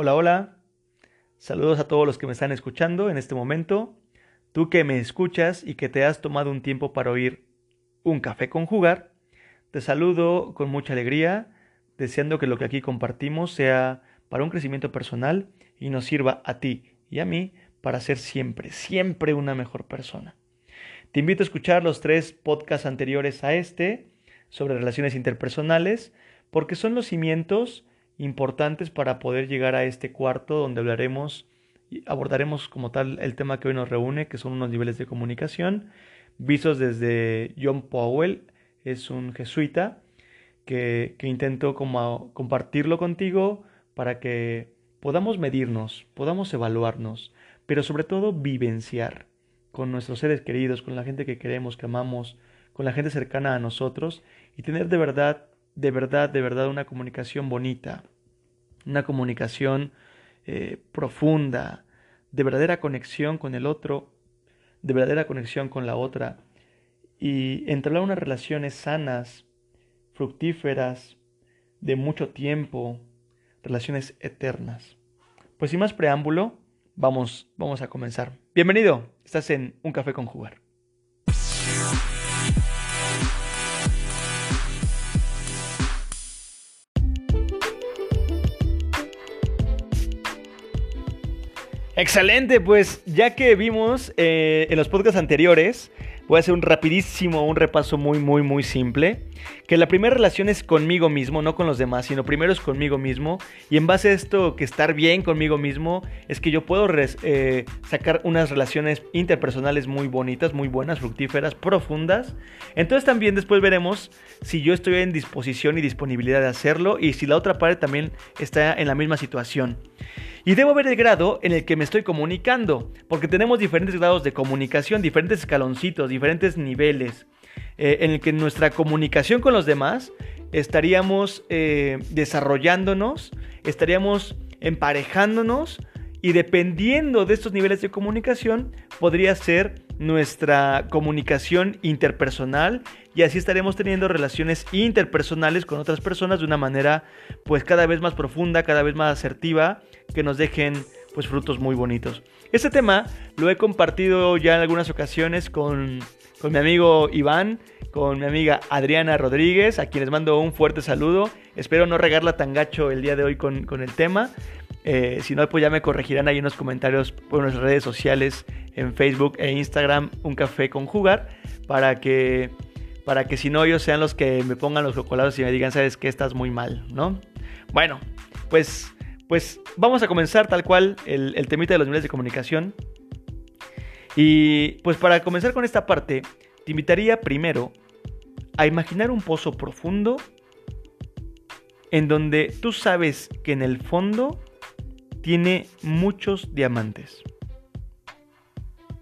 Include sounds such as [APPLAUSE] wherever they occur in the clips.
Hola, hola. Saludos a todos los que me están escuchando en este momento. Tú que me escuchas y que te has tomado un tiempo para oír un café con jugar, te saludo con mucha alegría, deseando que lo que aquí compartimos sea para un crecimiento personal y nos sirva a ti y a mí para ser siempre, siempre una mejor persona. Te invito a escuchar los tres podcasts anteriores a este sobre relaciones interpersonales porque son los cimientos importantes para poder llegar a este cuarto donde hablaremos y abordaremos como tal el tema que hoy nos reúne, que son unos niveles de comunicación, vistos desde John Powell, es un jesuita que, que intento compartirlo contigo para que podamos medirnos, podamos evaluarnos, pero sobre todo vivenciar con nuestros seres queridos, con la gente que queremos, que amamos, con la gente cercana a nosotros y tener de verdad de verdad, de verdad una comunicación bonita, una comunicación eh, profunda, de verdadera conexión con el otro, de verdadera conexión con la otra, y entablar unas relaciones sanas, fructíferas, de mucho tiempo, relaciones eternas. Pues sin más preámbulo, vamos, vamos a comenzar. Bienvenido, estás en Un Café con Jugar. Excelente, pues ya que vimos eh, en los podcasts anteriores, voy a hacer un rapidísimo, un repaso muy, muy, muy simple. Que la primera relación es conmigo mismo, no con los demás, sino primero es conmigo mismo. Y en base a esto, que estar bien conmigo mismo, es que yo puedo eh, sacar unas relaciones interpersonales muy bonitas, muy buenas, fructíferas, profundas. Entonces también después veremos si yo estoy en disposición y disponibilidad de hacerlo y si la otra parte también está en la misma situación. Y debo ver el grado en el que me estoy comunicando, porque tenemos diferentes grados de comunicación, diferentes escaloncitos, diferentes niveles, eh, en el que nuestra comunicación con los demás estaríamos eh, desarrollándonos, estaríamos emparejándonos y dependiendo de estos niveles de comunicación podría ser nuestra comunicación interpersonal y así estaremos teniendo relaciones interpersonales con otras personas de una manera pues cada vez más profunda, cada vez más asertiva, que nos dejen pues frutos muy bonitos. Este tema lo he compartido ya en algunas ocasiones con, con mi amigo Iván, con mi amiga Adriana Rodríguez, a quienes mando un fuerte saludo. Espero no regarla tan gacho el día de hoy con, con el tema. Eh, si no, pues ya me corregirán ahí en los comentarios por nuestras redes sociales en Facebook e Instagram, Un Café con Jugar, para que, para que si no ellos sean los que me pongan los chocolates y me digan, sabes que estás muy mal, ¿no? Bueno, pues, pues vamos a comenzar tal cual el, el temita de los niveles de comunicación. Y pues para comenzar con esta parte, te invitaría primero a imaginar un pozo profundo en donde tú sabes que en el fondo tiene muchos diamantes.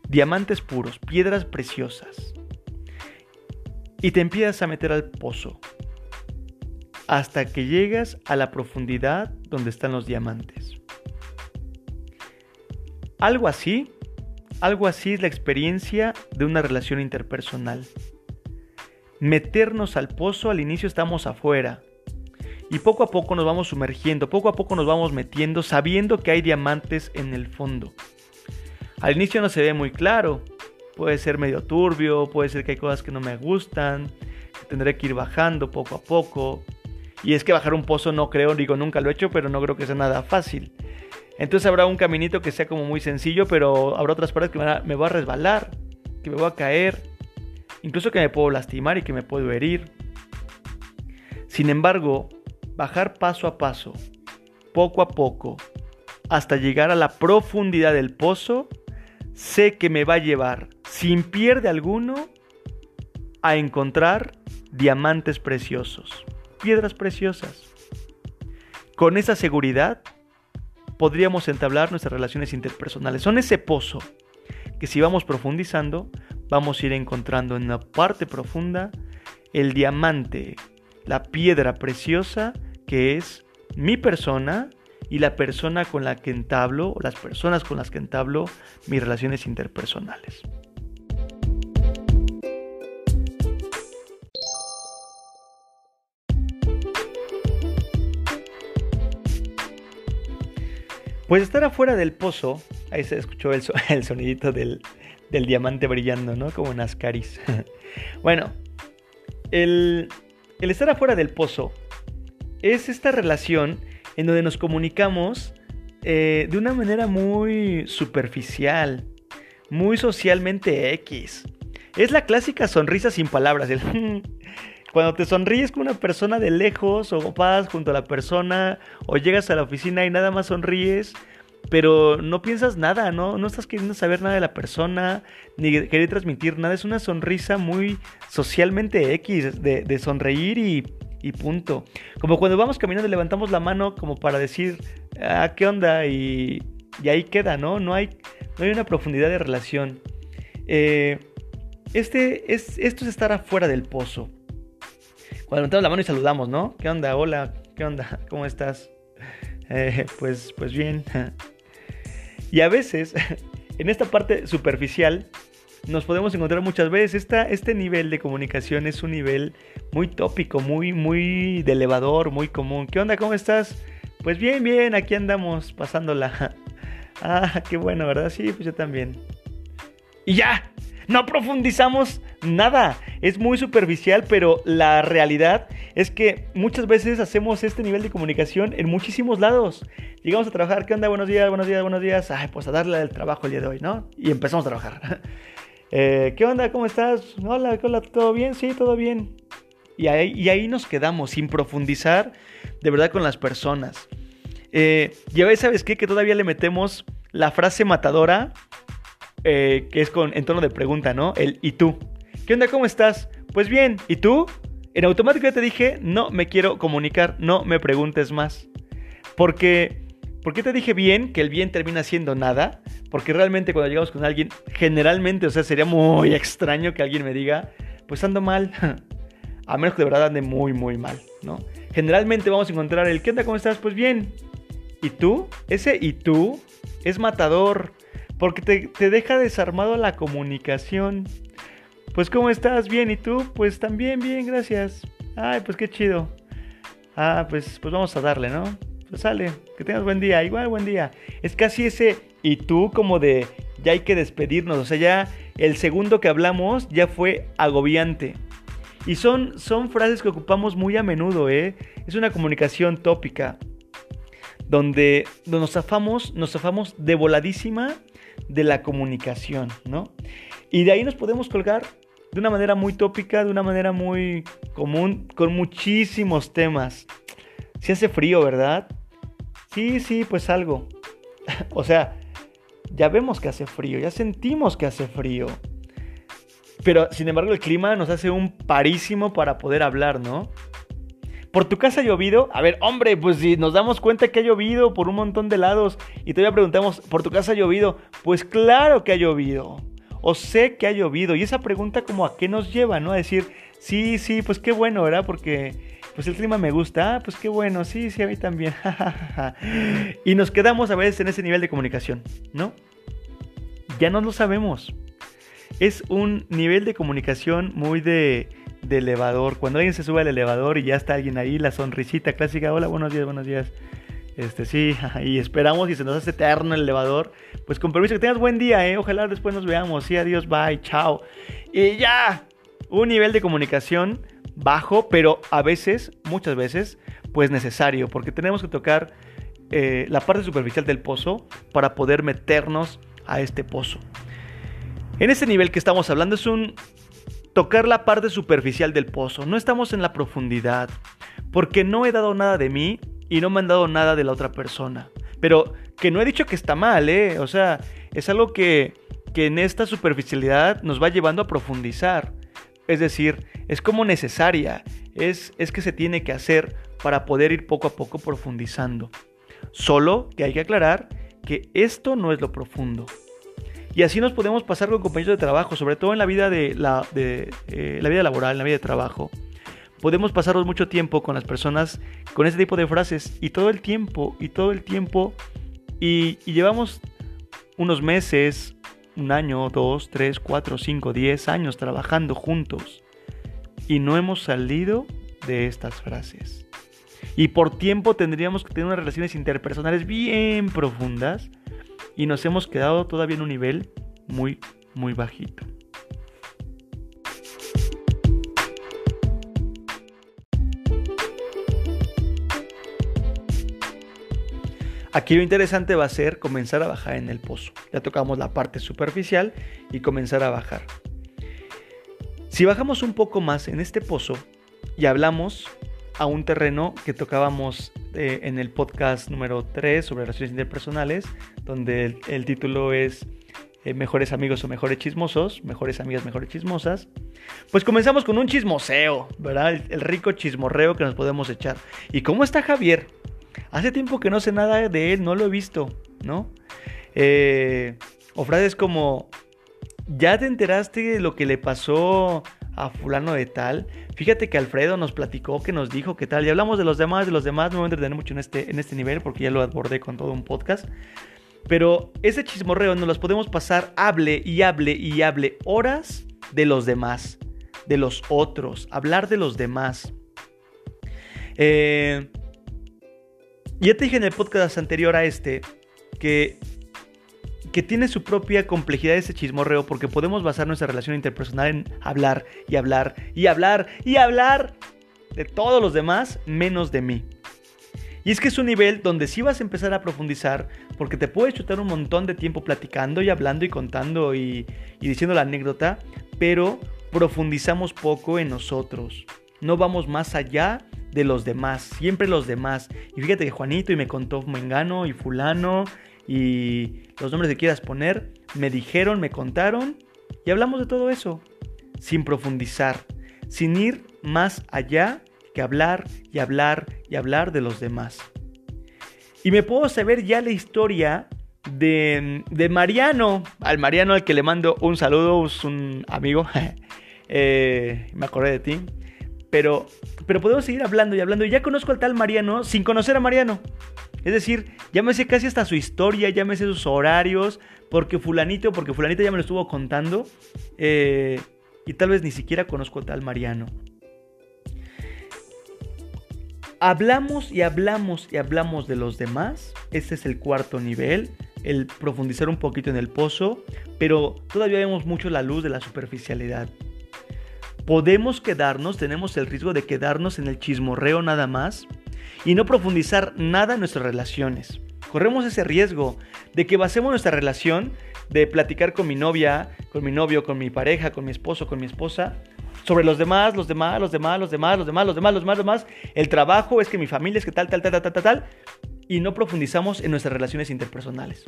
Diamantes puros, piedras preciosas. Y te empiezas a meter al pozo hasta que llegas a la profundidad donde están los diamantes. Algo así, algo así es la experiencia de una relación interpersonal. Meternos al pozo, al inicio estamos afuera, y poco a poco nos vamos sumergiendo, poco a poco nos vamos metiendo sabiendo que hay diamantes en el fondo. Al inicio no se ve muy claro, puede ser medio turbio, puede ser que hay cosas que no me gustan, tendré que ir bajando poco a poco. Y es que bajar un pozo no creo, digo nunca lo he hecho, pero no creo que sea nada fácil. Entonces habrá un caminito que sea como muy sencillo, pero habrá otras partes que me voy a resbalar, que me voy a caer, incluso que me puedo lastimar y que me puedo herir. Sin embargo, bajar paso a paso, poco a poco, hasta llegar a la profundidad del pozo, sé que me va a llevar, sin pierde alguno, a encontrar diamantes preciosos, piedras preciosas. Con esa seguridad podríamos entablar nuestras relaciones interpersonales. Son ese pozo que si vamos profundizando, vamos a ir encontrando en la parte profunda el diamante, la piedra preciosa que es mi persona y la persona con la que entablo, o las personas con las que entablo mis relaciones interpersonales. Pues estar afuera del pozo, ahí se escuchó el, [LAUGHS] el sonidito del, del, diamante brillando, ¿no? Como en Ascaris. [LAUGHS] bueno, el, el estar afuera del pozo es esta relación en donde nos comunicamos eh, de una manera muy superficial, muy socialmente X. Es la clásica sonrisa sin palabras. [LAUGHS] cuando te sonríes con una persona de lejos o vas junto a la persona o llegas a la oficina y nada más sonríes, pero no piensas nada, ¿no? No estás queriendo saber nada de la persona, ni querer transmitir nada. Es una sonrisa muy socialmente X, de, sonreír y, punto. Como cuando vamos caminando y levantamos la mano como para decir, ah, ¿qué onda? Y, y ahí queda, ¿no? No hay, no hay una profundidad de relación. Eh, este es, esto es estar afuera del pozo. Cuando levantamos la mano y saludamos, ¿no? ¿Qué onda? Hola, ¿qué onda? [LAUGHS] ¿Cómo estás? Eh, pues, pues bien. [LAUGHS] Y a veces, [LAUGHS] en esta parte superficial, nos podemos encontrar muchas veces. Esta, este nivel de comunicación es un nivel muy tópico, muy, muy de elevador, muy común. ¿Qué onda? ¿Cómo estás? Pues bien, bien, aquí andamos pasándola. Ah, qué bueno, ¿verdad? Sí, pues yo también. Y ya, no profundizamos nada. Es muy superficial, pero la realidad es que muchas veces hacemos este nivel de comunicación en muchísimos lados. Llegamos a trabajar, ¿qué onda? Buenos días, buenos días, buenos días. Ay, pues a darle el trabajo el día de hoy, ¿no? Y empezamos a trabajar. [LAUGHS] Eh, ¿Qué onda? ¿Cómo estás? Hola, hola, ¿todo bien? Sí, todo bien. Y ahí, y ahí nos quedamos, sin profundizar de verdad con las personas. Eh, y a veces, ¿sabes qué? Que todavía le metemos la frase matadora, eh, que es con, en tono de pregunta, ¿no? El ¿y tú? ¿Qué onda? ¿Cómo estás? Pues bien, ¿y tú? En automático ya te dije, no me quiero comunicar, no me preguntes más. Porque ¿Por qué te dije bien que el bien termina siendo nada? Porque realmente cuando llegamos con alguien, generalmente, o sea, sería muy extraño que alguien me diga, pues ando mal. [LAUGHS] A menos que de verdad ande muy, muy mal, ¿no? Generalmente vamos a encontrar el, ¿qué onda? ¿Cómo estás? Pues bien. ¿Y tú? Ese ¿y tú? es matador. Porque te, te deja desarmado la comunicación. Pues ¿cómo estás? Bien. ¿Y tú? Pues también bien, gracias. Ay, pues qué chido. Ah, pues, pues vamos a darle, ¿no? Pues sale, que tengas buen día, igual buen día. Es casi ese y tú como de ya hay que despedirnos, o sea, ya el segundo que hablamos ya fue agobiante. Y son, son frases que ocupamos muy a menudo, ¿eh? Es una comunicación tópica, donde, nos zafamos, nos zafamos de voladísima de la comunicación, ¿no? Y de ahí nos podemos colgar de una manera muy tópica, de una manera muy común, con muchísimos temas. Si hace frío, ¿verdad? Sí, sí, pues algo. [LAUGHS] o sea, ya vemos que hace frío, ya sentimos que hace frío. Pero sin embargo el clima nos hace un parísimo para poder hablar, ¿no? ¿Por tu casa ha llovido? A ver, hombre, pues si nos damos cuenta que ha llovido por un montón de lados y todavía preguntamos, ¿por tu casa ha llovido? Pues claro que ha llovido. O sé que ha llovido. Y esa pregunta como a qué nos lleva, ¿no? A decir, sí, sí, pues qué bueno, ¿verdad? Porque pues el clima me gusta, ah, pues qué bueno, sí, sí, a mí también. [LAUGHS] y nos quedamos a veces en ese nivel de comunicación, ¿no? Ya no lo sabemos. Es un nivel de comunicación muy de, de elevador. Cuando alguien se sube al elevador y ya está alguien ahí, la sonrisita clásica, hola, buenos días, buenos días. Este, sí, [LAUGHS] y esperamos y se nos hace eterno el elevador. Pues con permiso, que tengas buen día, ¿eh? Ojalá después nos veamos. Sí, adiós, bye, chao. Y ya, un nivel de comunicación bajo, pero a veces, muchas veces, pues necesario, porque tenemos que tocar eh, la parte superficial del pozo para poder meternos a este pozo. En este nivel que estamos hablando es un tocar la parte superficial del pozo, no estamos en la profundidad, porque no he dado nada de mí y no me han dado nada de la otra persona. Pero que no he dicho que está mal, ¿eh? O sea, es algo que, que en esta superficialidad nos va llevando a profundizar. Es decir, es como necesaria, es, es que se tiene que hacer para poder ir poco a poco profundizando. Solo que hay que aclarar que esto no es lo profundo. Y así nos podemos pasar con compañeros de trabajo, sobre todo en la vida, de la, de, eh, la vida laboral, en la vida de trabajo. Podemos pasarnos mucho tiempo con las personas con ese tipo de frases y todo el tiempo, y todo el tiempo, y, y llevamos unos meses, un año, dos, tres, cuatro, cinco, diez años trabajando juntos y no hemos salido de estas frases. Y por tiempo tendríamos que tener unas relaciones interpersonales bien profundas. Y nos hemos quedado todavía en un nivel muy, muy bajito. Aquí lo interesante va a ser comenzar a bajar en el pozo. Ya tocamos la parte superficial y comenzar a bajar. Si bajamos un poco más en este pozo y hablamos a un terreno que tocábamos eh, en el podcast número 3 sobre relaciones interpersonales, donde el, título es eh, Mejores amigos o mejores chismosos, mejores amigas, mejores chismosas, pues comenzamos con un chismoseo, ¿verdad? El, rico chismorreo que nos podemos echar. ¿Y cómo está Javier? Hace tiempo que no sé nada de él, no lo he visto, ¿no? Eh, frases como, ¿ya te enteraste de lo que le pasó a fulano de tal? Fíjate que Alfredo nos platicó, que nos dijo que tal, y hablamos de los demás, de los demás, no me voy a entretener mucho en este, en este nivel porque ya lo abordé con todo un podcast. Pero ese chismorreo nos los podemos pasar, hable y hable y hable horas de los demás, de los otros, hablar de los demás. Eh, ya te dije en el podcast anterior a este que, que tiene su propia complejidad ese chismorreo porque podemos basar nuestra relación interpersonal en hablar y hablar y hablar y hablar de todos los demás menos de mí. Y es que es un nivel donde sí vas a empezar a profundizar porque te puedes chutar un montón de tiempo platicando y hablando y contando y, y diciendo la anécdota, pero profundizamos poco en nosotros. No vamos más allá de los demás, siempre los demás. Y fíjate que Juanito y me contó Mengano y fulano y los nombres que quieras poner, me dijeron, me contaron y hablamos de todo eso, sin profundizar, sin ir más allá que hablar y hablar y hablar de los demás. Y me puedo saber ya la historia de, de Mariano, al Mariano al que le mando un saludo, es un amigo, [LAUGHS] eh, me acordé de ti, pero pero podemos seguir hablando y hablando. Y ya conozco al tal Mariano sin conocer a Mariano. Es decir, ya me sé casi hasta su historia, ya me sé sus horarios, porque fulanito, porque fulanito ya me lo estuvo contando. Eh, y tal vez ni siquiera conozco al tal Mariano. Hablamos y hablamos y hablamos de los demás. Este es el cuarto nivel, el profundizar un poquito en el pozo, pero todavía vemos mucho la luz de la superficialidad podemos quedarnos, tenemos el riesgo de quedarnos en el chismorreo nada más y no profundizar nada en nuestras relaciones. Corremos ese riesgo de que basemos nuestra relación de platicar con mi novia, con mi novio, con mi pareja, con mi esposo, con mi esposa, sobre los demás, los demás, los demás, los demás, los demás, los demás, los demás, los demás, el trabajo, es que mi familia, es que tal, tal, tal, tal, tal, tal, y no profundizamos en nuestras relaciones interpersonales.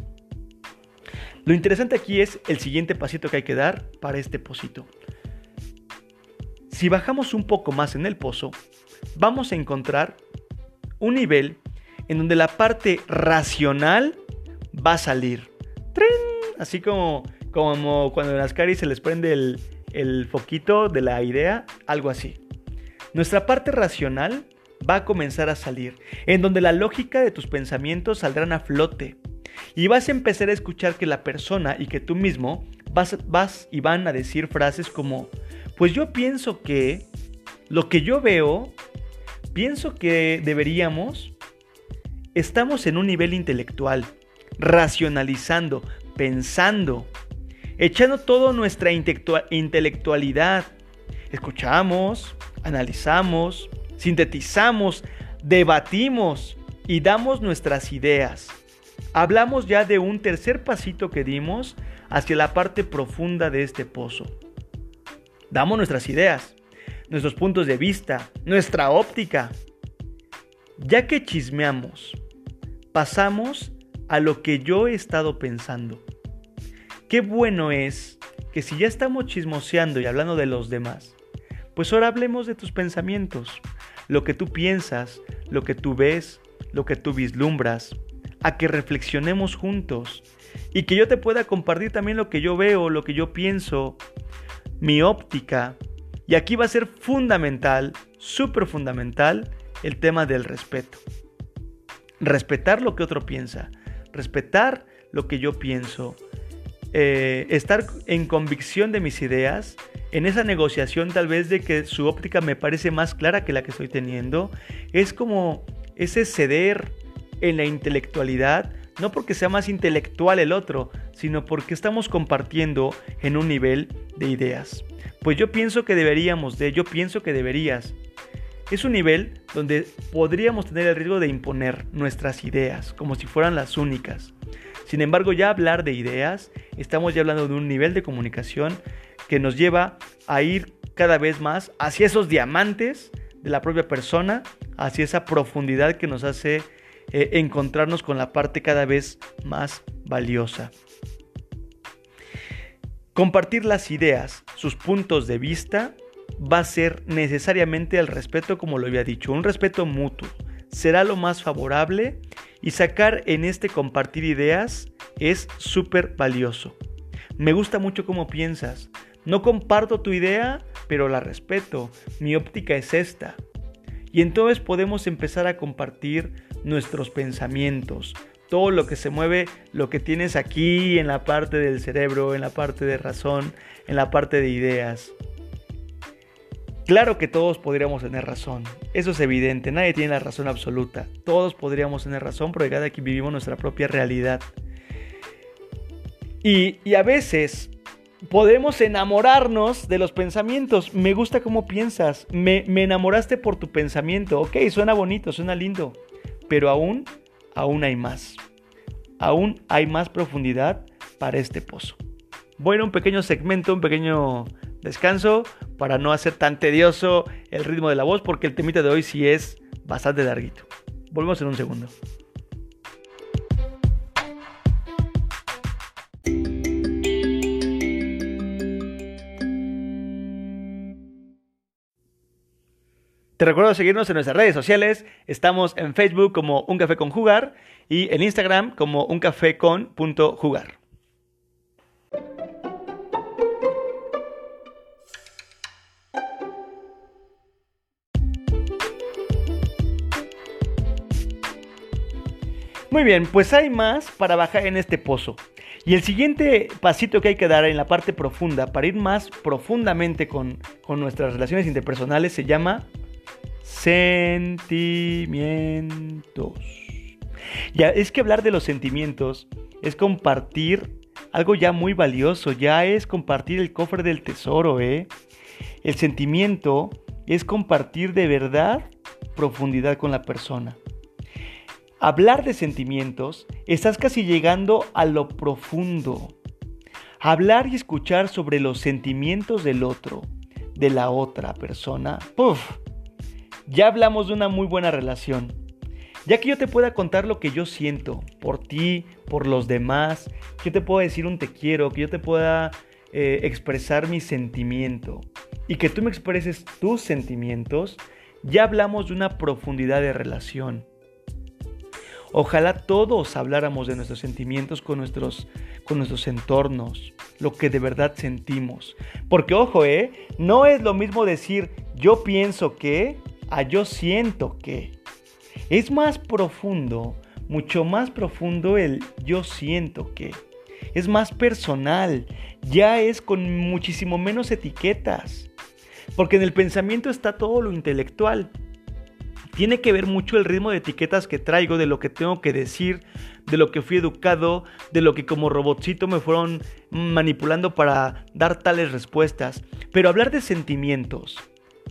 Lo interesante aquí es el siguiente pasito que hay que dar para este posito. Si bajamos un poco más en el pozo, vamos a encontrar un nivel en donde la parte racional va a salir. Así como, como cuando en las caries se les prende el, el foquito de la idea, algo así. Nuestra parte racional va a comenzar a salir, en donde la lógica de tus pensamientos saldrán a flote. Y vas a empezar a escuchar que la persona y que tú mismo vas, vas y van a decir frases como, pues yo pienso que lo que yo veo, pienso que deberíamos, estamos en un nivel intelectual, racionalizando, pensando, echando toda nuestra intelectualidad. Escuchamos, analizamos, sintetizamos, debatimos y damos nuestras ideas. Hablamos ya de un tercer pasito que dimos hacia la parte profunda de este pozo. Damos nuestras ideas, nuestros puntos de vista, nuestra óptica. Ya que chismeamos, pasamos a lo que yo he estado pensando. Qué bueno es que si ya estamos chismoseando y hablando de los demás, pues ahora hablemos de tus pensamientos, lo que tú piensas, lo que tú ves, lo que tú vislumbras, a que reflexionemos juntos y que yo te pueda compartir también lo que yo veo, lo que yo pienso, mi óptica. Y aquí va a ser fundamental, súper fundamental, el tema del respeto. Respetar lo que otro piensa, respetar lo que yo pienso, eh, estar en convicción de mis ideas, en esa negociación tal vez de que su óptica me parece más clara que la que estoy teniendo, es como ese ceder en la intelectualidad, no porque sea más intelectual el otro, sino porque estamos compartiendo en un nivel de ideas. Pues yo pienso que deberíamos de, yo pienso que deberías. Es un nivel donde podríamos tener el riesgo de imponer nuestras ideas como si fueran las únicas. Sin embargo, ya hablar de ideas, estamos ya hablando de un nivel de comunicación que nos lleva a ir cada vez más hacia esos diamantes de la propia persona, hacia esa profundidad que nos hace eh, encontrarnos con la parte cada vez más valiosa. Compartir las ideas, sus puntos de vista, va a ser necesariamente el respeto, como lo había dicho, un respeto mutuo. Será lo más favorable y sacar en este compartir ideas es súper valioso. Me gusta mucho cómo piensas. No comparto tu idea, pero la respeto. Mi óptica es esta. Y entonces podemos empezar a compartir nuestros pensamientos, todo lo que se mueve, lo que tienes aquí en la parte del cerebro, en la parte de razón, en la parte de ideas. Claro que todos podríamos tener razón, eso es evidente, nadie tiene la razón absoluta, todos podríamos tener razón porque cada quien vivimos nuestra propia realidad. Y, a veces podemos enamorarnos de los pensamientos. Me gusta cómo piensas. Me, me, enamoraste por tu pensamiento. Ok, suena bonito, suena lindo. Pero aún, aún hay más. Aún hay más profundidad para este pozo. Bueno, un pequeño segmento, un pequeño descanso para no hacer tan tedioso el ritmo de la voz porque el temita de hoy sí es bastante larguito. Volvemos en un segundo. Te recuerdo seguirnos en nuestras redes sociales. Estamos en Facebook como Un Café con Jugar y en Instagram como Un Muy bien, pues hay más para bajar en este pozo. Y el siguiente pasito que hay que dar en la parte profunda, para ir más profundamente con, con nuestras relaciones interpersonales, se llama Sentimientos. Ya, es que hablar de los sentimientos es compartir algo ya muy valioso, ya es compartir el cofre del tesoro, ¿eh? El sentimiento es compartir de verdad profundidad con la persona. Hablar de sentimientos, estás casi llegando a lo profundo. Hablar y escuchar sobre los sentimientos del otro, de la otra persona, ¡puf! ya hablamos de una muy buena relación. Ya que yo te pueda contar lo que yo siento por ti, por los demás, que yo te pueda decir un te quiero, que yo te pueda eh, expresar mi sentimiento y que tú me expreses tus sentimientos, ya hablamos de una profundidad de relación. Ojalá todos habláramos de nuestros sentimientos con nuestros, con nuestros entornos, lo que de verdad sentimos. Porque ojo, ¿eh? No es lo mismo decir yo pienso que a yo siento que. Es más profundo, mucho más profundo el yo siento que. Es más personal, ya es con muchísimo menos etiquetas. Porque en el pensamiento está todo lo intelectual. Tiene que ver mucho el ritmo de etiquetas que traigo, de lo que tengo que decir, de lo que fui educado, de lo que como robotcito me fueron manipulando para dar tales respuestas. Pero hablar de sentimientos,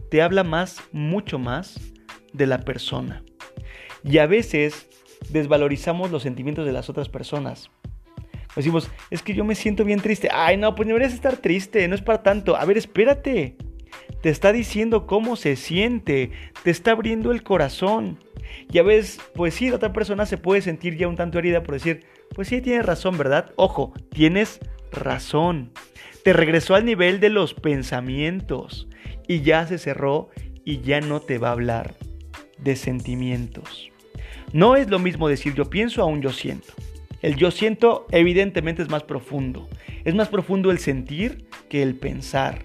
te habla más, mucho más de la persona. Y a veces desvalorizamos los sentimientos de las otras personas. Decimos, es que yo me siento bien triste. Ay, no, pues deberías estar triste, no es para tanto. A ver, espérate. Te está diciendo cómo se siente, te está abriendo el corazón. Y a veces, pues sí, la otra persona se puede sentir ya un tanto herida por decir, pues sí, tienes razón, ¿verdad? Ojo, tienes razón. Te regresó al nivel de los pensamientos y ya se cerró y ya no te va a hablar de sentimientos. No es lo mismo decir yo pienso a un yo siento. El yo siento evidentemente es más profundo. Es más profundo el sentir que el pensar.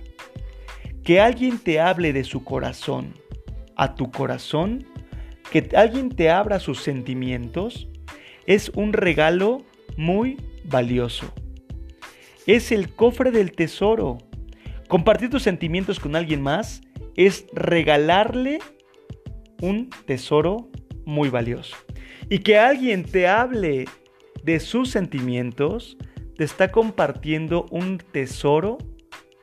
Que alguien te hable de su corazón a tu corazón, que alguien te abra sus sentimientos, es un regalo muy valioso. Es el cofre del tesoro Compartir tus sentimientos con alguien más es regalarle un tesoro muy valioso. Y que alguien te hable de sus sentimientos, te está compartiendo un tesoro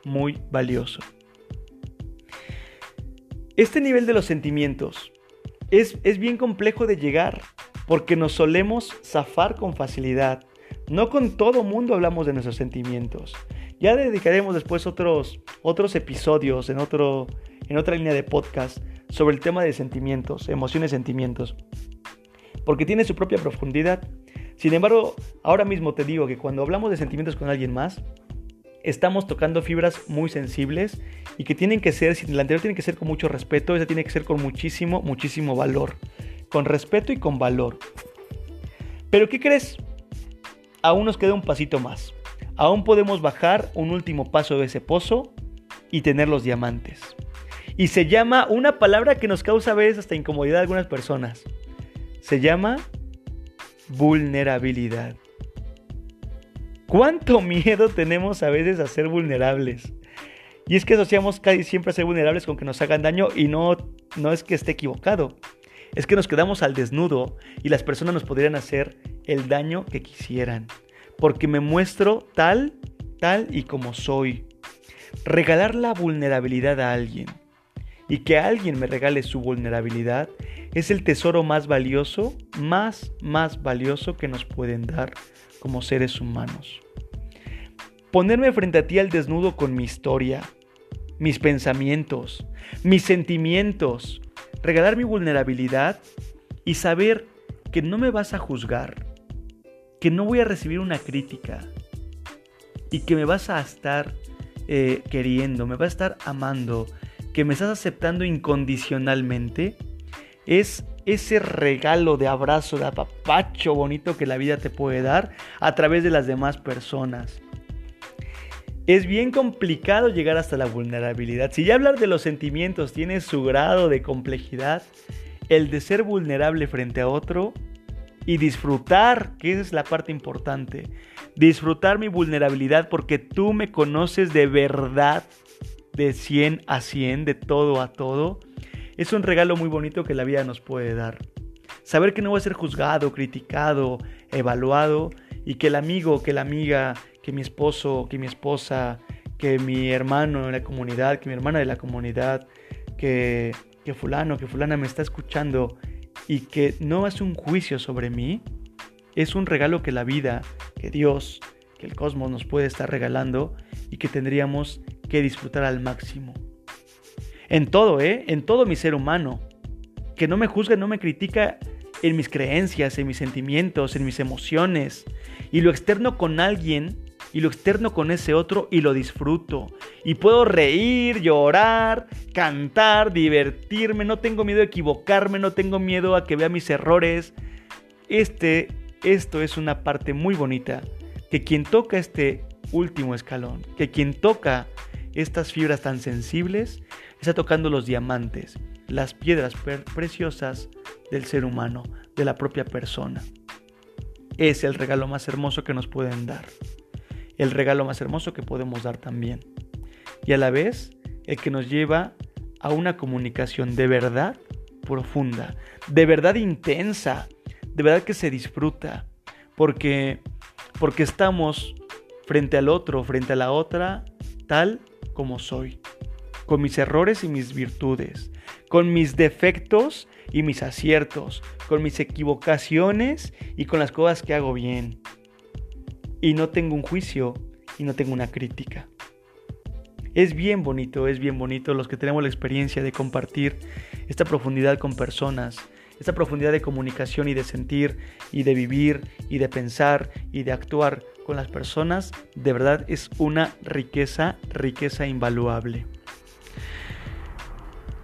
muy valioso. Este nivel de los sentimientos es, es bien complejo de llegar porque nos solemos zafar con facilidad. No con todo mundo hablamos de nuestros sentimientos. Ya dedicaremos después otros, otros episodios en, otro, en otra línea de podcast sobre el tema de sentimientos, emociones, sentimientos. Porque tiene su propia profundidad. Sin embargo, ahora mismo te digo que cuando hablamos de sentimientos con alguien más, estamos tocando fibras muy sensibles y que tienen que ser, si la anterior tiene que ser con mucho respeto, esa tiene que ser con muchísimo, muchísimo valor. Con respeto y con valor. Pero ¿qué crees? Aún nos queda un pasito más. Aún podemos bajar un último paso de ese pozo y tener los diamantes. Y se llama una palabra que nos causa a veces hasta incomodidad a algunas personas. Se llama vulnerabilidad. ¿Cuánto miedo tenemos a veces a ser vulnerables? Y es que asociamos casi siempre a ser vulnerables con que nos hagan daño y no, no es que esté equivocado. Es que nos quedamos al desnudo y las personas nos podrían hacer el daño que quisieran. Porque me muestro tal, tal y como soy. Regalar la vulnerabilidad a alguien y que alguien me regale su vulnerabilidad es el tesoro más valioso, más, más valioso que nos pueden dar como seres humanos. Ponerme frente a ti al desnudo con mi historia, mis pensamientos, mis sentimientos, regalar mi vulnerabilidad y saber que no me vas a juzgar, que no voy a recibir una crítica y que me vas a estar eh, queriendo, me vas a estar amando, que me estás aceptando incondicionalmente, es ese regalo de abrazo, de apapacho bonito que la vida te puede dar a través de las demás personas. Es bien complicado llegar hasta la vulnerabilidad. Si ya hablar de los sentimientos tiene su grado de complejidad, el de ser vulnerable frente a otro y disfrutar, que esa es la parte importante, disfrutar mi vulnerabilidad porque tú me conoces de verdad, de 100 a 100, de todo a todo, es un regalo muy bonito que la vida nos puede dar. Saber que no voy a ser juzgado, criticado, evaluado y que el amigo, que la amiga, que mi esposo, que mi esposa, que mi hermano en la comunidad, que mi hermana de la comunidad, que, que fulano, que fulana me está escuchando y que no hace un juicio sobre mí, es un regalo que la vida, que Dios, que el cosmos nos puede estar regalando y que tendríamos que disfrutar al máximo. En todo, ¿eh? En todo mi ser humano. Que no me juzga, no me critica en mis creencias, en mis sentimientos, en mis emociones. Y lo externo con alguien y lo externo con ese otro y lo disfruto. Y puedo reír, llorar, cantar, divertirme. No tengo miedo a equivocarme, no tengo miedo a que vea mis errores. Este, esto es una parte muy bonita. Que quien toca este último escalón, que quien toca estas fibras tan sensibles, está tocando los diamantes, las piedras preciosas del ser humano, de la propia persona. Es el regalo más hermoso que nos pueden dar. El regalo más hermoso que podemos dar también. Y a la vez, el que nos lleva a una comunicación de verdad profunda, de verdad intensa, de verdad que se disfruta, porque porque estamos frente al otro, frente a la otra, tal como soy con mis errores y mis virtudes, con mis defectos y mis aciertos, con mis equivocaciones y con las cosas que hago bien. Y no tengo un juicio y no tengo una crítica. Es bien bonito, es bien bonito los que tenemos la experiencia de compartir esta profundidad con personas, esta profundidad de comunicación y de sentir y de vivir y de pensar y de actuar con las personas, de verdad es una riqueza, riqueza invaluable.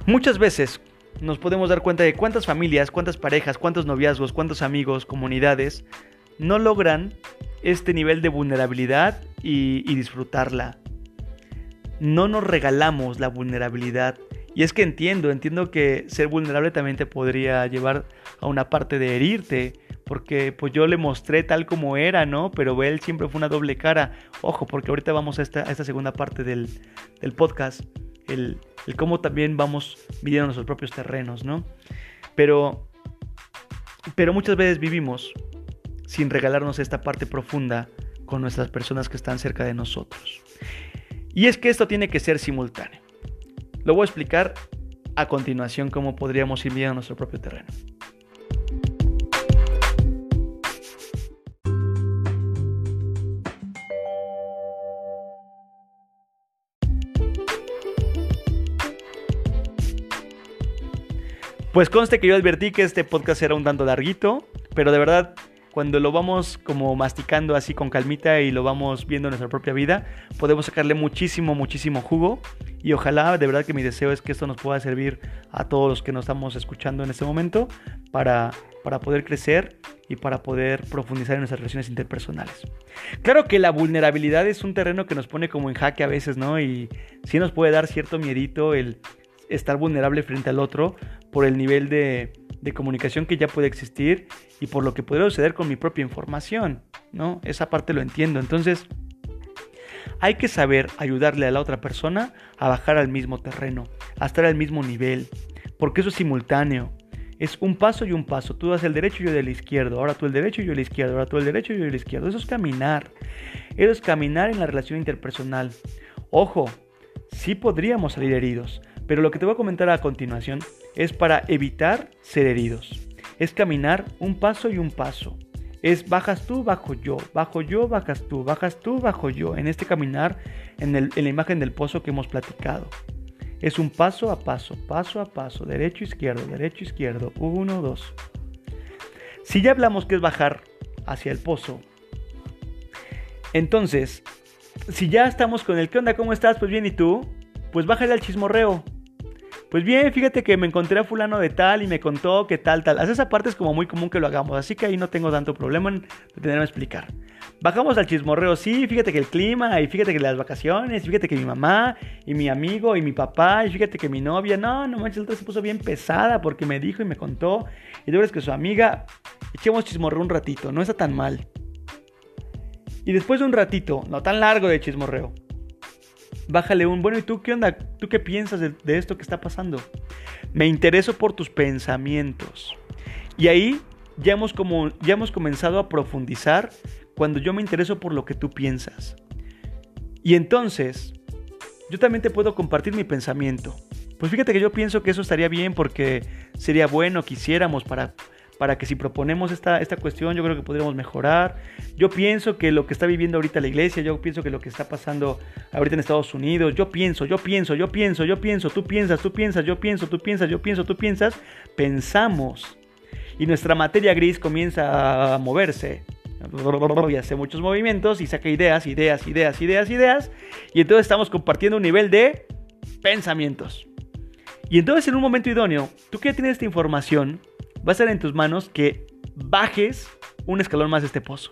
Muchas veces nos podemos dar cuenta de cuántas familias, cuántas parejas, cuántos noviazgos, cuántos amigos, comunidades no logran este nivel de vulnerabilidad y, disfrutarla. No nos regalamos la vulnerabilidad. Y es que entiendo, entiendo que ser vulnerable también te podría llevar a una parte de herirte, porque pues yo le mostré tal como era, ¿no? Pero él siempre fue una doble cara. Ojo, porque ahorita vamos a esta, a esta segunda parte del, podcast el, cómo también vamos midiendo nuestros propios terrenos, ¿no? Pero Pero muchas veces vivimos sin regalarnos esta parte profunda con nuestras personas que están cerca de nosotros. Y es que esto tiene que ser simultáneo. Lo voy a explicar a continuación cómo podríamos ir bien a nuestro propio terreno. Pues conste que yo advertí que este podcast era un tanto larguito, pero de verdad cuando lo vamos como masticando así con calmita y lo vamos viendo en nuestra propia vida, podemos sacarle muchísimo, muchísimo jugo. Y ojalá, de verdad que mi deseo es que esto nos pueda servir a todos los que nos estamos escuchando en este momento para, para poder crecer y para poder profundizar en nuestras relaciones interpersonales. Claro que la vulnerabilidad es un terreno que nos pone como en jaque a veces, ¿no? Y sí nos puede dar cierto miedito el estar vulnerable frente al otro por el nivel de, de comunicación que ya puede existir y por lo que podría suceder con mi propia información, ¿no? Esa parte lo entiendo. Entonces, hay que saber ayudarle a la otra persona a bajar al mismo terreno, a estar al mismo nivel, porque eso es simultáneo. Es un paso y un paso. Tú das el derecho y yo del izquierdo. Ahora tú el derecho y yo el izquierdo. Ahora tú el derecho y yo el izquierdo. Eso es caminar. Eso es caminar en la relación interpersonal. Ojo, sí podríamos salir heridos, pero lo que te voy a comentar a continuación es para evitar ser heridos. Es caminar un paso y un paso. Es bajas tú, bajo yo, bajo yo, bajas tú, bajas tú, bajo yo. En este caminar, en, la imagen del pozo que hemos platicado. Es un paso a paso, paso a paso, derecho, izquierdo, derecho, izquierdo, uno, dos. Si ya hablamos que es bajar hacia el pozo, entonces, si ya estamos con el ¿qué onda? ¿Cómo estás? Pues bien, ¿y tú? Pues bájale al chismorreo. Pues bien, fíjate que me encontré a fulano de tal y me contó que tal, tal. esa parte es como muy común que lo hagamos, así que ahí no tengo tanto problema en tenerme a explicar. Bajamos al chismorreo, sí, fíjate que el clima, y fíjate que las vacaciones, fíjate que mi mamá, y mi amigo, y mi papá, y fíjate que mi novia, no, no manches, otra se puso bien pesada porque me dijo y me contó, y tú eres que su amiga, echemos chismorreo un ratito, no está tan mal. Y después de un ratito, no tan largo de chismorreo, bájale un, bueno, ¿y tú qué onda? ¿Tú qué piensas de, esto que está pasando? Me intereso por tus pensamientos. Y ahí ya hemos, como, ya hemos comenzado a profundizar cuando yo me intereso por lo que tú piensas. Y entonces, yo también te puedo compartir mi pensamiento. Pues fíjate que yo pienso que eso estaría bien porque sería bueno, quisiéramos para para que si proponemos esta, esta cuestión, yo creo que podríamos mejorar. Yo pienso que lo que está viviendo ahorita la iglesia, yo pienso que lo que está pasando ahorita en Estados Unidos, yo pienso, yo pienso, yo pienso, yo pienso, tú piensas, tú piensas, yo pienso, tú piensas, yo pienso, tú piensas, pensamos. Y nuestra materia gris comienza a moverse. [LAUGHS] Y hace muchos movimientos y saca ideas, ideas, ideas, ideas, ideas. Y entonces estamos compartiendo un nivel de pensamientos. Y entonces en un momento idóneo, tú que tienes esta información, va a ser en tus manos que bajes un escalón más de este pozo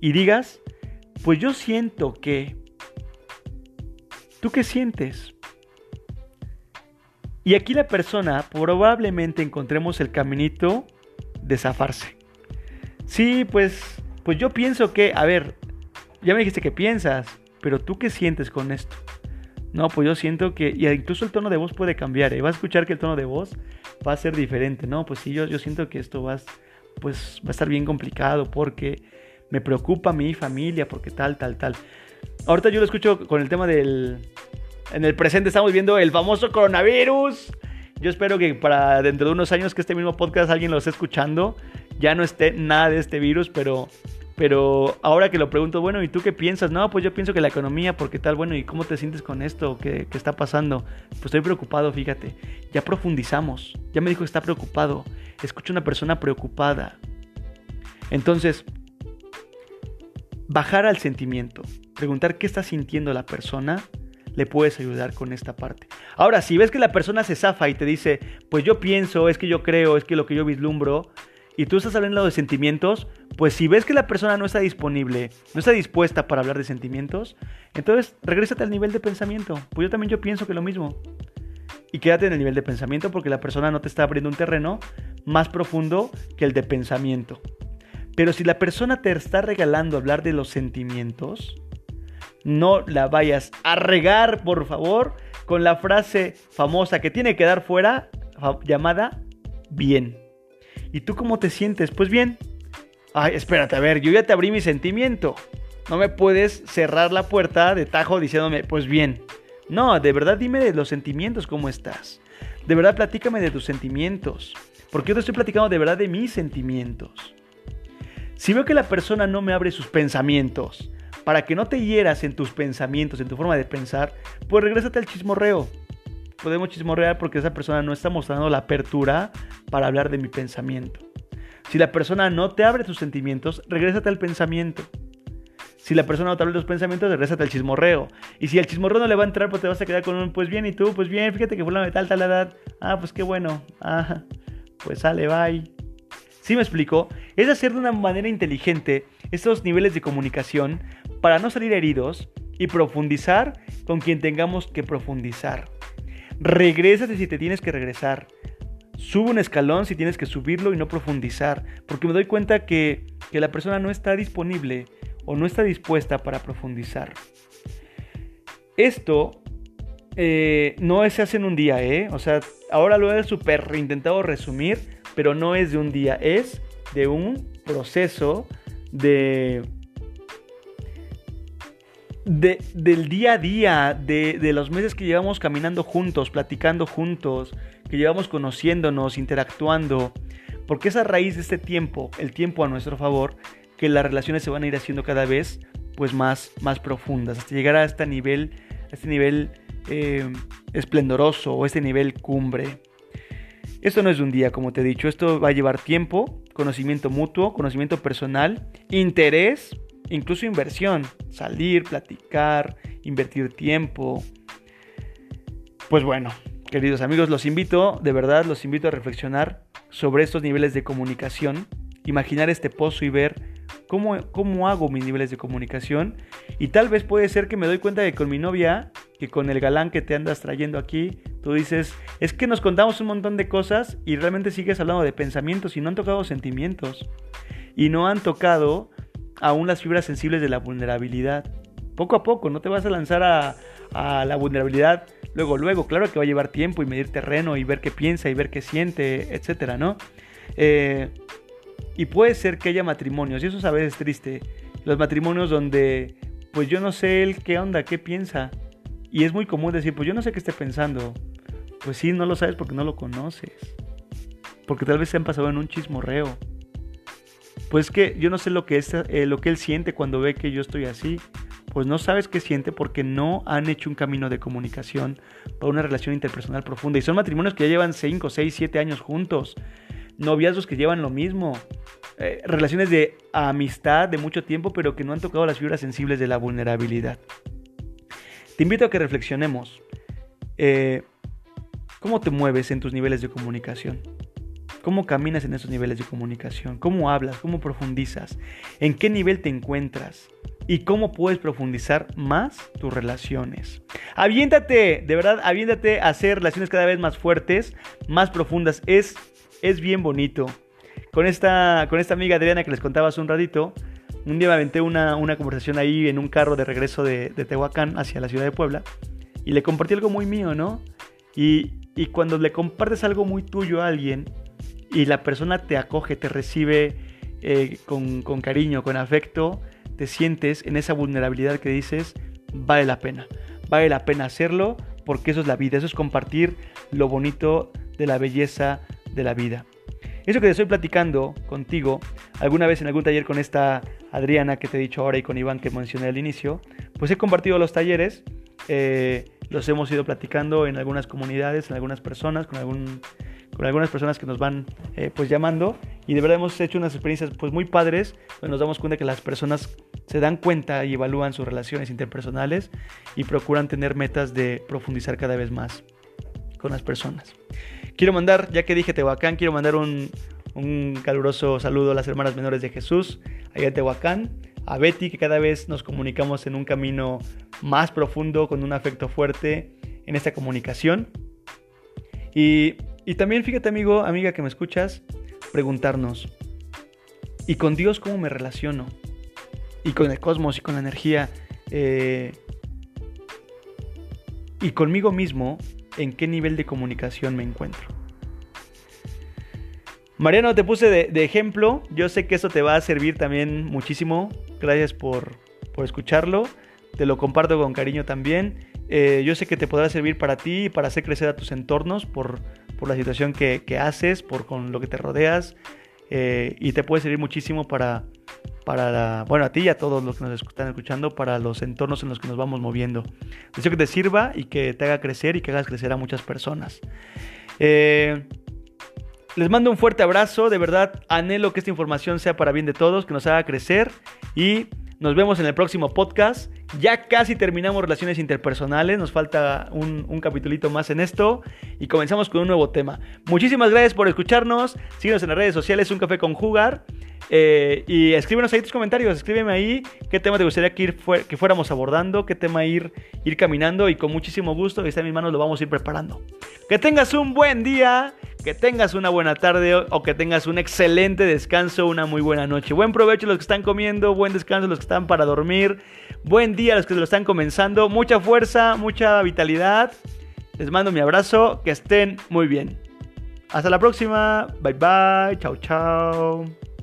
y digas, pues yo siento que... ¿Tú qué sientes? Y aquí la persona probablemente encontremos el caminito de zafarse. Sí, pues, pues yo pienso que, a ver, ya me dijiste que piensas, pero tú qué sientes con esto? No, pues yo siento que, y incluso el tono de voz puede cambiar, ¿eh? a escuchar que el tono de voz va a ser diferente, ¿no? Pues sí, yo, yo siento que esto va, pues, va a estar bien complicado porque me preocupa mi familia, porque tal, tal, tal. Ahorita yo lo escucho con el tema del... En el presente estamos viendo el famoso coronavirus. Yo espero que para dentro de unos años que este mismo podcast alguien lo esté escuchando, ya no esté nada de este virus, pero pero ahora que lo pregunto, bueno, ¿y tú qué piensas? No, pues yo pienso que la economía, porque tal, bueno, ¿y cómo te sientes con esto? ¿Qué, está pasando? Pues estoy preocupado, fíjate. Ya profundizamos. Ya me dijo que está preocupado. Escucho una persona preocupada. Entonces, bajar al sentimiento. Preguntar qué está sintiendo la persona. Le puedes ayudar con esta parte. Ahora, si ves que la persona se zafa y te dice, pues yo pienso, es que yo creo, es que lo que yo vislumbro, y tú estás hablando de sentimientos, pues si ves que la persona no está disponible, no está dispuesta para hablar de sentimientos, entonces regrésate al nivel de pensamiento. Pues yo también yo pienso que lo mismo. Y quédate en el nivel de pensamiento porque la persona no te está abriendo un terreno más profundo que el de pensamiento. Pero si la persona te está regalando hablar de los sentimientos, no la vayas a regar, por favor, con la frase famosa que tiene que dar fuera llamada bien. ¿Y tú cómo te sientes? Pues bien. Ay, espérate, a ver, yo ya te abrí mi sentimiento. No me puedes cerrar la puerta de tajo diciéndome, pues bien. No, de verdad dime de los sentimientos cómo estás. De verdad platícame de tus sentimientos. Porque yo te estoy platicando de verdad de mis sentimientos. Si veo que la persona no me abre sus pensamientos, para que no te hieras en tus pensamientos, en tu forma de pensar, pues regrésate al chismorreo. Podemos chismorrear porque esa persona no está mostrando la apertura para hablar de mi pensamiento. Si la persona no te abre tus sentimientos, regrésate al pensamiento. Si la persona no te abre los pensamientos, regrésate al chismorreo. Y si el chismorreo no le va a entrar, pues te vas a quedar con un, pues bien, y tú, pues bien, fíjate que fue de tal, tal edad. Ah, pues qué bueno. Ah, pues sale, bye. ¿Sí me explico? Es hacer de una manera inteligente estos niveles de comunicación para no salir heridos y profundizar con quien tengamos que profundizar. Regrésate si te tienes que regresar. Sube un escalón si tienes que subirlo y no profundizar, porque me doy cuenta que, la persona no está disponible o no está dispuesta para profundizar. Esto eh, no se hace en un día, ¿eh? O sea, ahora lo he super intentado resumir, pero no es de un día, es de un proceso de, del día a día, de, los meses que llevamos caminando juntos, platicando juntos, que llevamos conociéndonos, interactuando, porque es a raíz de este tiempo, el tiempo a nuestro favor, que las relaciones se van a ir haciendo cada vez pues más, más profundas, hasta llegar a este nivel, este nivel eh, esplendoroso o este nivel cumbre. Esto no es de un día, como te he dicho, esto va a llevar tiempo, conocimiento mutuo, conocimiento personal, interés, incluso inversión, salir, platicar, invertir tiempo. Pues bueno, queridos amigos, los invito, de verdad, los invito a reflexionar sobre estos niveles de comunicación, imaginar este pozo y ver cómo, cómo hago mis niveles de comunicación. Y tal vez puede ser que me doy cuenta que con mi novia, que con el galán que te andas trayendo aquí, Tú dices, es que nos contamos un montón de cosas y realmente sigues hablando de pensamientos y no han tocado sentimientos. Y no han tocado aún las fibras sensibles de la vulnerabilidad. Poco a poco, no te vas a lanzar a, la vulnerabilidad luego, luego. Claro que va a llevar tiempo y medir terreno y ver qué piensa y ver qué siente, etcétera, ¿no? Eh, y puede ser que haya matrimonios, y eso es a veces triste. Los matrimonios donde, pues yo no sé él qué onda, qué piensa. Y es muy común decir, pues yo no sé qué esté pensando. Pues sí, no lo sabes porque no lo conoces. Porque tal vez se han pasado en un chismorreo. Pues que yo no sé lo que, es, eh, lo que él siente cuando ve que yo estoy así. Pues no sabes qué siente porque no han hecho un camino de comunicación para una relación interpersonal profunda. Y son matrimonios que ya llevan 5, 6, 7 años juntos. Noviazgos que llevan lo mismo. Eh, relaciones de amistad de mucho tiempo, pero que no han tocado las fibras sensibles de la vulnerabilidad. Te invito a que reflexionemos. Eh, ¿Cómo te mueves en tus niveles de comunicación? ¿Cómo caminas en esos niveles de comunicación? ¿Cómo hablas? ¿Cómo profundizas? ¿En qué nivel te encuentras? ¿Y cómo puedes profundizar más tus relaciones? Aviéntate, de verdad, aviéntate a hacer relaciones cada vez más fuertes, más profundas. Es, es bien bonito. Con esta, con esta amiga Adriana que les contaba hace un ratito, un día me aventé una, conversación ahí en un carro de regreso de, de Tehuacán hacia la ciudad de Puebla y le compartí algo muy mío, ¿no? Y, y cuando le compartes algo muy tuyo a alguien y la persona te acoge, te recibe eh, con, cariño, con afecto, te sientes en esa vulnerabilidad que dices, vale la pena. Vale la pena hacerlo porque eso es la vida, eso es compartir lo bonito de la belleza de la vida. Eso que te estoy platicando contigo, alguna vez en algún taller con esta Adriana que te he dicho ahora y con Iván que mencioné al inicio, pues he compartido los talleres. Eh, los hemos ido platicando en algunas comunidades, en algunas personas, con, algún, con algunas personas que nos van eh, pues llamando y de verdad hemos hecho unas experiencias pues muy padres, donde nos damos cuenta que las personas se dan cuenta y evalúan sus relaciones interpersonales y procuran tener metas de profundizar cada vez más con las personas. Quiero mandar, ya que dije Tehuacán, quiero mandar un, un caluroso saludo a las hermanas menores de Jesús, allá en Tehuacán, a Betty, que cada vez nos comunicamos en un camino más profundo, con un afecto fuerte en esta comunicación. Y, también fíjate amigo, amiga que me escuchas, preguntarnos, ¿y con Dios cómo me relaciono? Y con el cosmos y con la energía. Eh, y conmigo mismo, ¿en qué nivel de comunicación me encuentro? Mariano, te puse de, ejemplo. Yo sé que eso te va a servir también muchísimo. Gracias por, escucharlo. Te lo comparto con cariño también. Eh, yo sé que te podrá servir para ti y para hacer crecer a tus entornos por, la situación que, haces, por con lo que te rodeas. Eh, y te puede servir muchísimo para, para bueno, a ti y a todos los que nos están escuchando, para los entornos en los que nos vamos moviendo. Deseo que te sirva y que te haga crecer y que hagas crecer a muchas personas. Eh, les mando un fuerte abrazo, de verdad anhelo que esta información sea para bien de todos, que nos haga crecer y nos vemos en el próximo podcast. Ya casi terminamos relaciones interpersonales, nos falta un, un más en esto y comenzamos con un nuevo tema. Muchísimas gracias por escucharnos, síguenos en las redes sociales, Un Café con Jugar. Eh, y escríbenos ahí tus comentarios, escríbeme ahí qué tema te gustaría que, ir que fuéramos abordando, qué tema ir, ir caminando y con muchísimo gusto, que está en mis manos, lo vamos a ir preparando. Que tengas un buen día, que tengas una buena tarde o que tengas un excelente descanso, una muy buena noche. Buen provecho los que están comiendo, buen descanso los que están para dormir, buen día a los que lo están comenzando, mucha fuerza, mucha vitalidad. Les mando mi abrazo, que estén muy bien. Hasta la próxima, bye bye, chao chao.